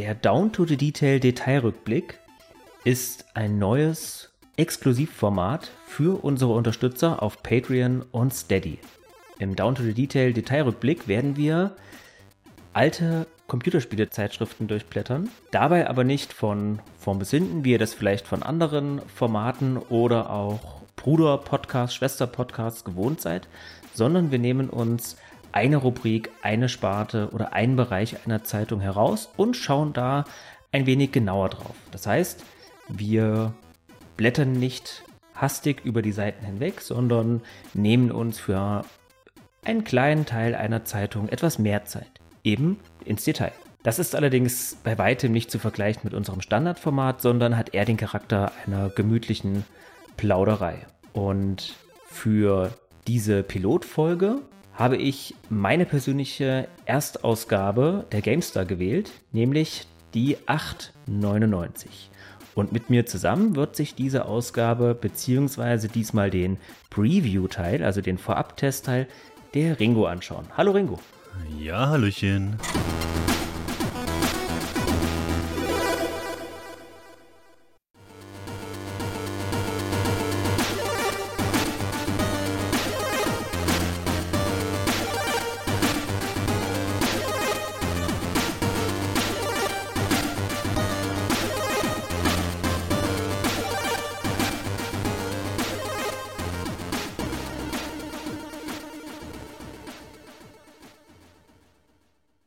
Der Down to the Detail Detailrückblick ist ein neues Exklusivformat für unsere Unterstützer auf Patreon und Steady. Im Down to the Detail Detailrückblick werden wir alte Computerspiele-Zeitschriften durchblättern, dabei aber nicht von vorn bis hinten, wie ihr das vielleicht von anderen Formaten oder auch Bruder-Podcasts, Schwester-Podcasts gewohnt seid, sondern wir nehmen uns eine Rubrik, eine Sparte oder einen Bereich einer Zeitung heraus und schauen da ein wenig genauer drauf. Das heißt, wir blättern nicht hastig über die Seiten hinweg, sondern nehmen uns für einen kleinen Teil einer Zeitung etwas mehr Zeit. Eben ins Detail. Das ist allerdings bei weitem nicht zu vergleichen mit unserem Standardformat, sondern hat eher den Charakter einer gemütlichen Plauderei. Und für diese Pilotfolge habe ich meine persönliche Erstausgabe der GameStar gewählt, nämlich die 899. Und mit mir zusammen wird sich diese Ausgabe beziehungsweise diesmal den Preview-Teil, also den Vorab-Test-Teil, der Ringo anschauen. Hallo Ringo. Ja, Hallöchen.